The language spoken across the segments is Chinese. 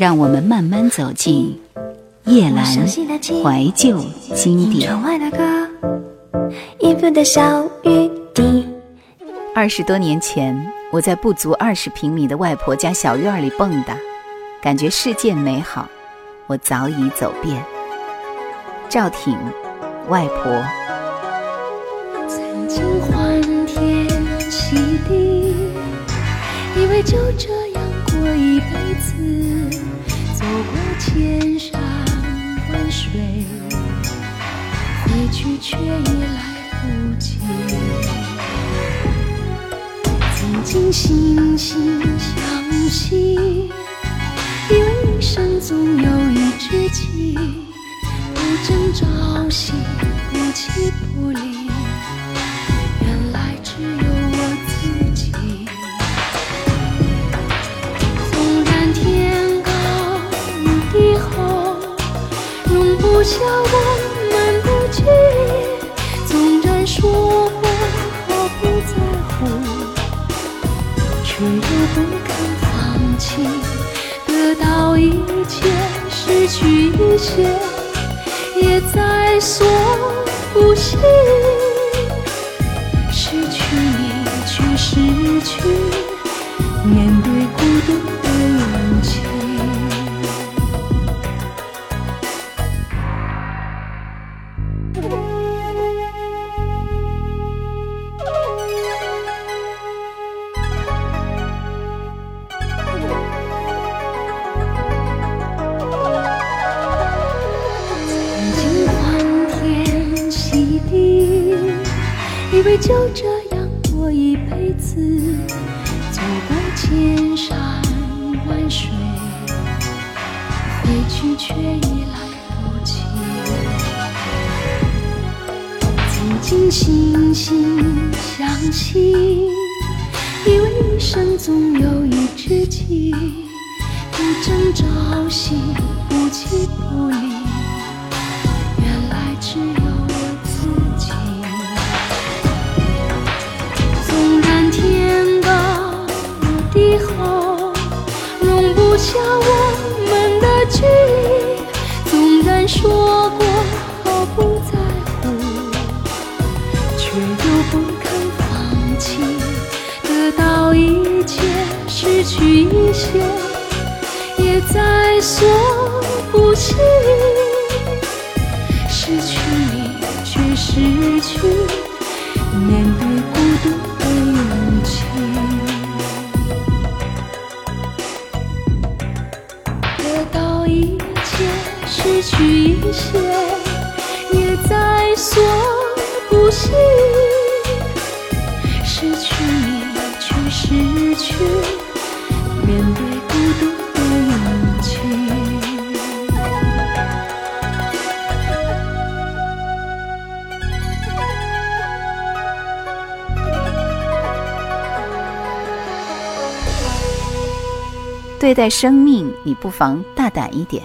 让我们慢慢走进夜阑怀旧经典。二十多年前，我在不足二十平米的外婆家小院里蹦跶，感觉世界美好，我早已走遍。赵挺，外婆。曾经欢天喜地，以为就这样过一辈子，走过千山万水，回去却已来不及。曾经惺惺相惜，以为一生总有一知己。不争朝夕，不弃不离，容不下我们的距离；纵然说过毫不在乎，却又不肯放弃。得到一切，失去一些。也在所不惜，失去你，却失去面对孤独惺惺相惜，以为一生总有一知己，不争朝夕，不弃不离。不惜。失去你，却失去面对孤独的勇气。得到一切。失去一些，也在所不惜。对待生命，你不妨大胆一点。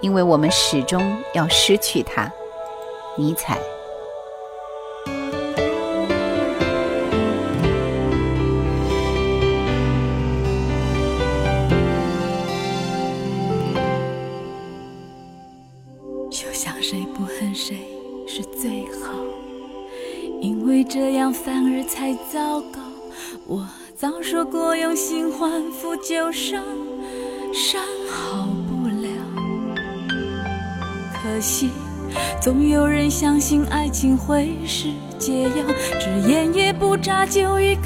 因为我们始终要失去它，尼采。早说过用心换付旧伤，伤好不了。可惜，总有人相信爱情会是解药，只烟也不眨就一口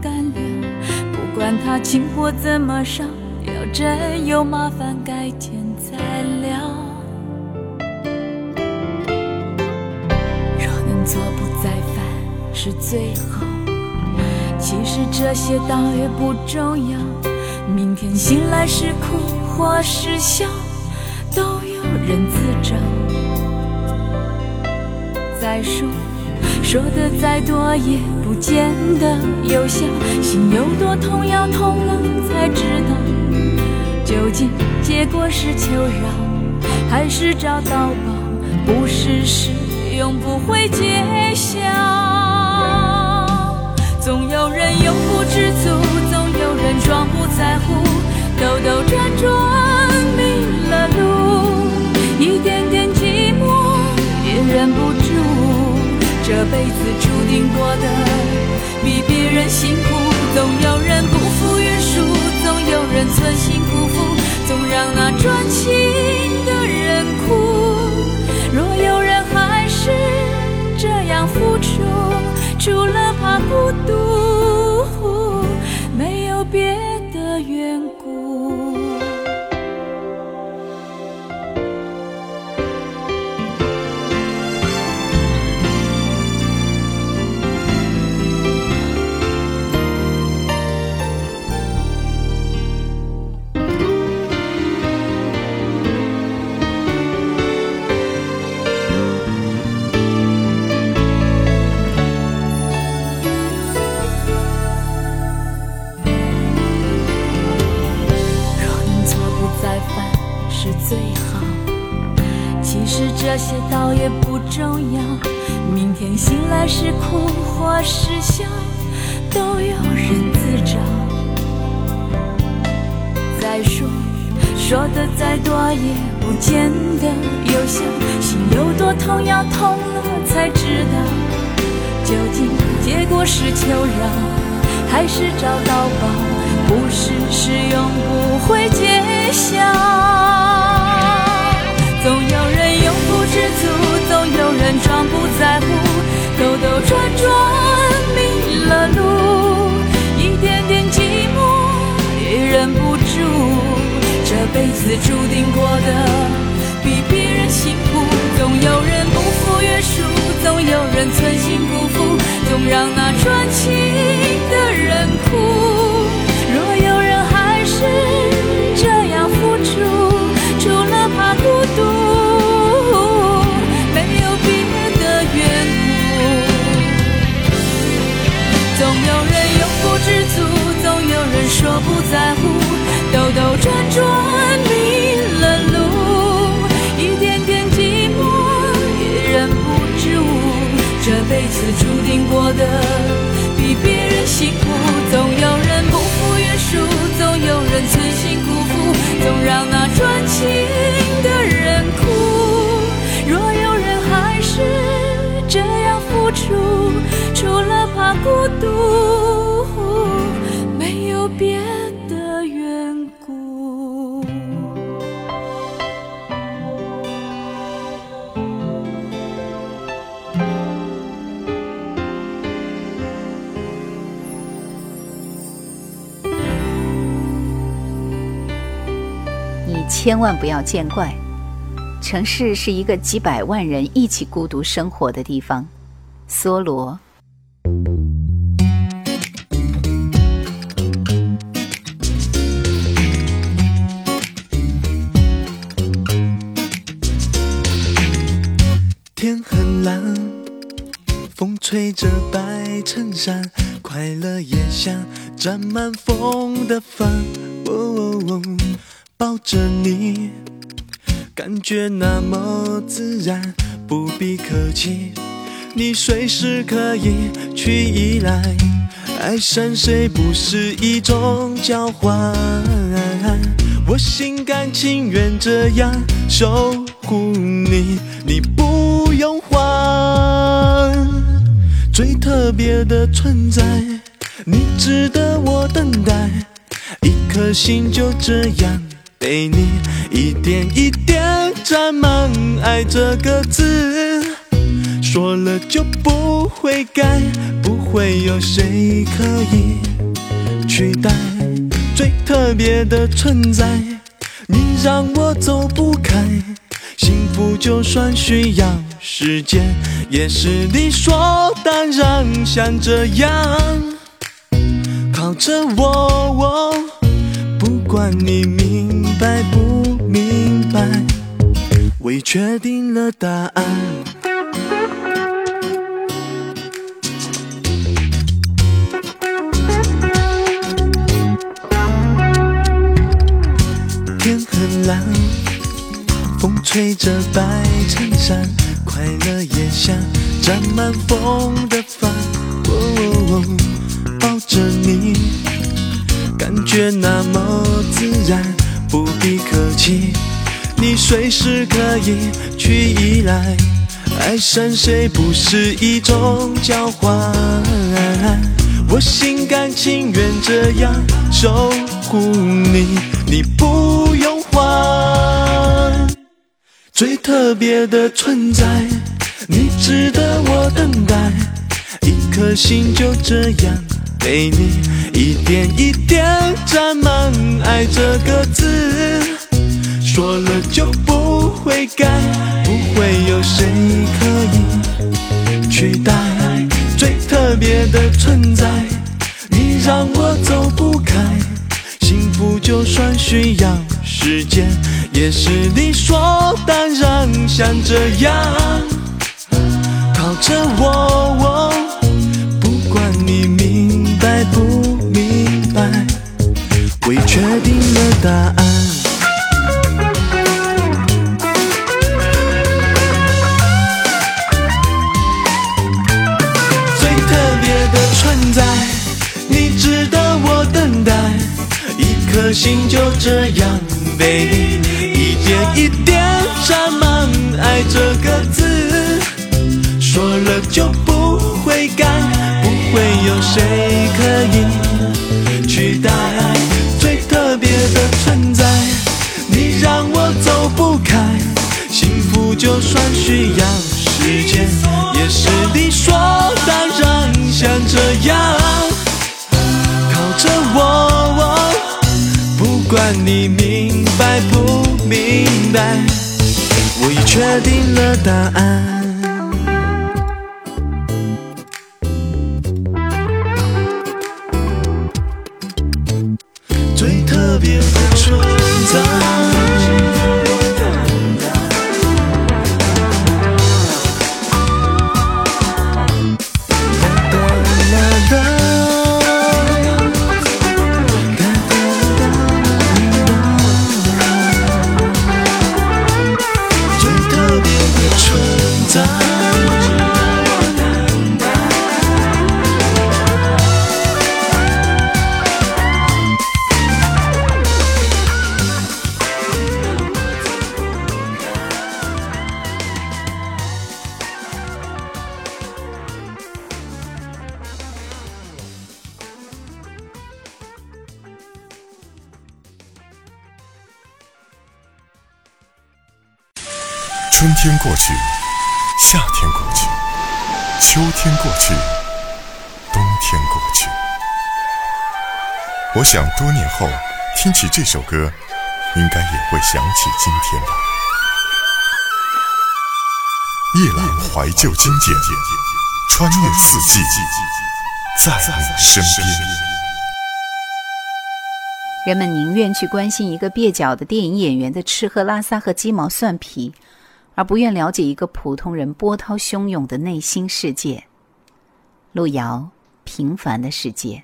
干了。不管他情火怎么烧，要真有麻烦改天再聊。若能做不再犯是最好，其实这些倒也不重要。明天醒来是哭或是笑。都有人自找。再说，说的再多也不见得有效。心有多痛，要痛了才知。道，究竟结果是求饶，还是找到宝？不试试，永不会揭晓。总有人永不知足，总有人装不在乎，兜兜转转迷了路，一点点寂寞也忍不住。这辈子注定过得比别人辛苦，总有人不服约束，总有人存心辜负，总让那专情的人哭。若有人还是这样付出。除了怕孤独，说的再多也不见得有效，心有多痛，要痛了才知道，究竟结果是求饶，还是找到宝？不是是永不会揭晓。总有人永不知足，总有人装不在乎，兜兜转转迷了路，这辈子注定过的比别人辛苦，总有人不负约束，总有人存心辜负，总让那专情的人哭。若有人还是这样付出，除了怕孤独，没有别的缘故。总有人永不知足，总有人说不在乎，的比别人辛苦，总有人不服约束，总有人存心辜负，总让那专情的人哭。若有人还是这样付出，除了怕孤独，千万不要见怪，城市是一个几百万人一起孤独生活的地方。梭罗。天很蓝，风吹着白衬衫，快乐也像沾满风的帆。哦哦哦，抱着你，感觉那么自然，不必客气，你随时可以去依赖。爱上谁不是一种交换，我心甘情愿这样守护你，你不用还。最特别的存在，你值得我等待，一颗心就这样被你一点一点沾满爱这个字。说了就不会改，不会有谁可以取代最特别的存在。你让我走不开，幸福就算需要时间，也是理所当然。像这样靠着我，管你明白不明白，我已确定了答案。天很蓝，风吹着白衬衫，快乐也像沾满风的帆。哦哦哦，抱着你，却那么自然，不必客气，你随时可以去依赖。爱上谁不是一种交换？我心甘情愿这样守护你，你不用还。最特别的存在，你值得我等待，一颗心就这样被你一点一点沾满。爱这个字，说了就不会改，不会有谁可以取代。最特别的存在，你让我走不开，幸福就算需要时间，也是理所当然。像这样靠着我，我不管你明白不明白，我已确定了答案。最特别的存在，你值得我等待，一颗心就这样被你一点一点沾满。爱这个就算需要时间，也是理所当然。像这样靠着，我不管你明白不明白，我已确定了答案。天过去，夏天过去，秋天过去，冬天过去。我想多年后听起这首歌，应该也会想起今天吧。夜郎怀旧经典，穿越四季，在你身边。人们宁愿去关心一个蹩脚的电影演员的吃喝拉撒和鸡毛蒜皮，而不愿了解一个普通人波涛汹涌的内心世界。路遥，《平凡的世界》。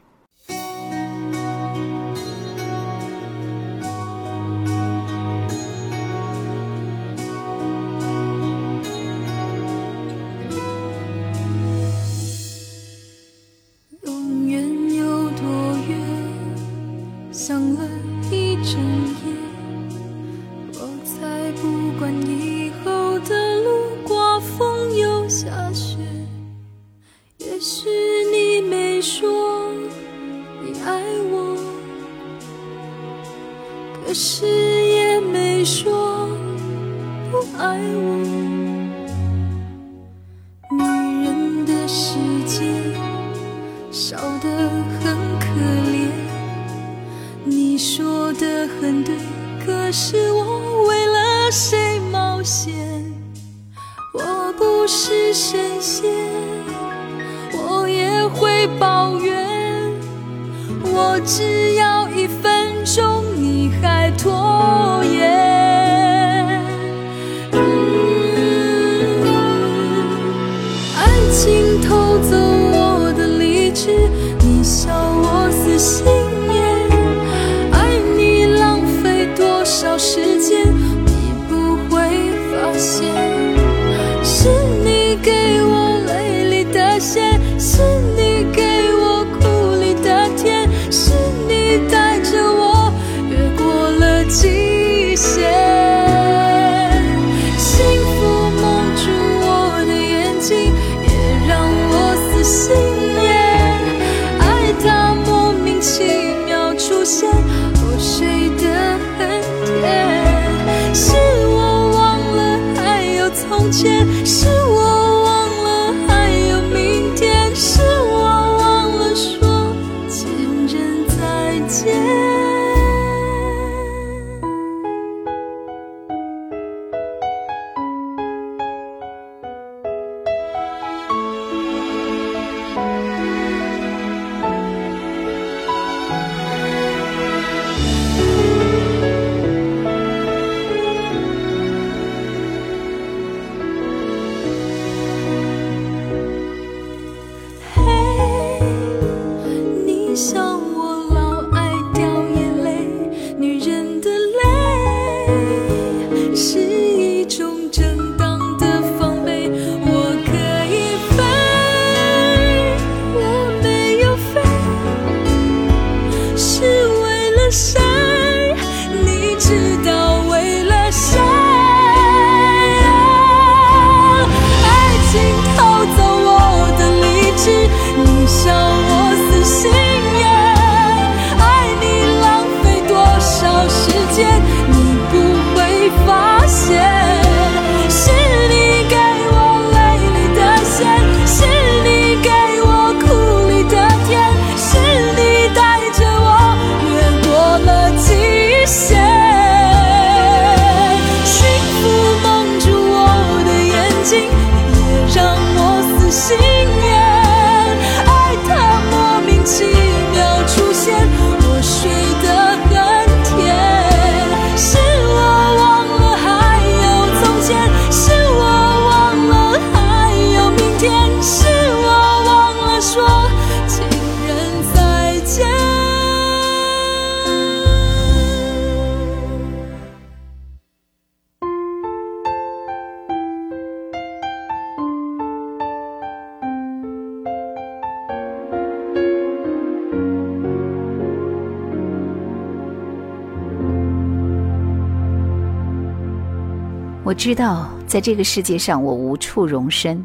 我知道，在这个世界上我无处容身，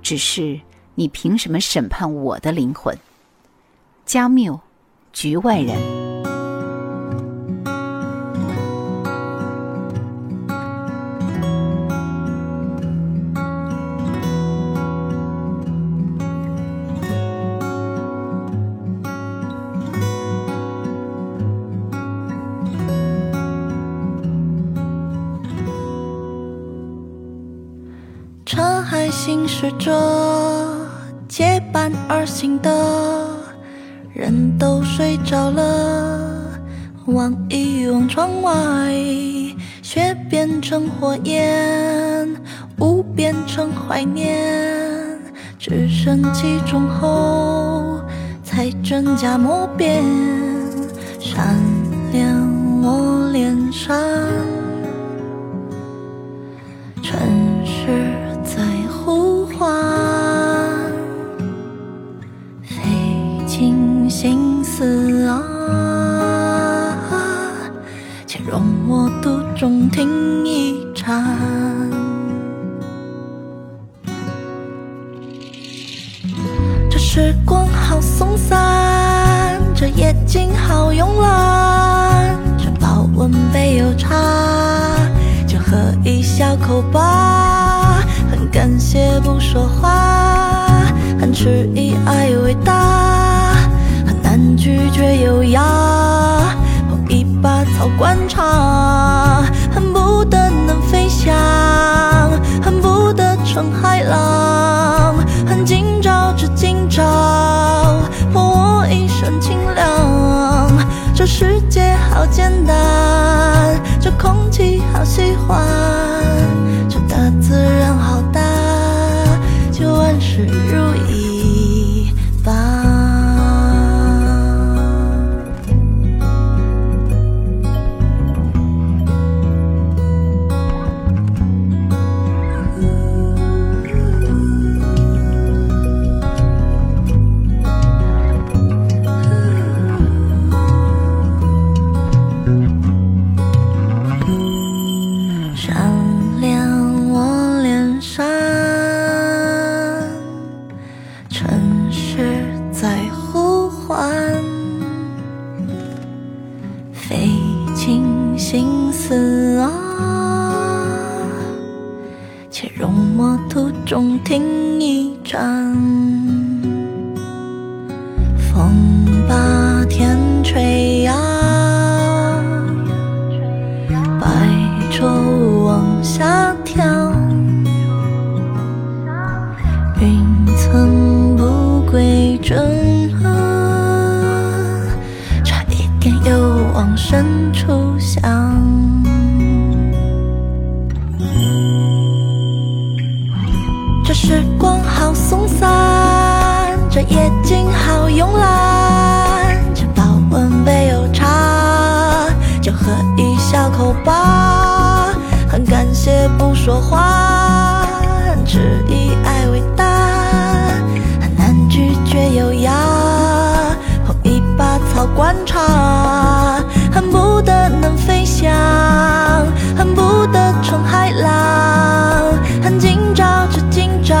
只是你凭什么审判我的灵魂？加缪，局外人。车还行驶着，结伴而行的人都睡着了。望一望窗外，雪变成火焰，雾变成怀念，只剩几种后，才真假莫辨，闪亮我脸上。心思啊，且容我途中听一场。这时光好松散，这夜景好慵懒，这保温杯有茶。就喝一小口吧，很感谢不说话，很迟疑爱伟大，拒绝优雅，捧一把草观察，恨不得能飞翔，恨不得成海浪，恨今朝只今朝，泼我一身清凉。这世界好简单，这空气好喜欢，往深处想。这时光好松散，这夜景好慵懒，这保温杯有茶。就喝一小口吧，很感谢不说话，很质疑爱伟大，很难拒绝优雅，捧一把草观察，想恨不得冲海浪恨今朝只今朝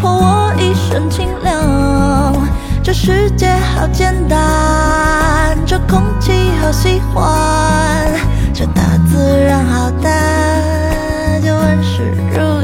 泼我一身清凉这世界好简单这空气好喜欢这大自然好大就万事如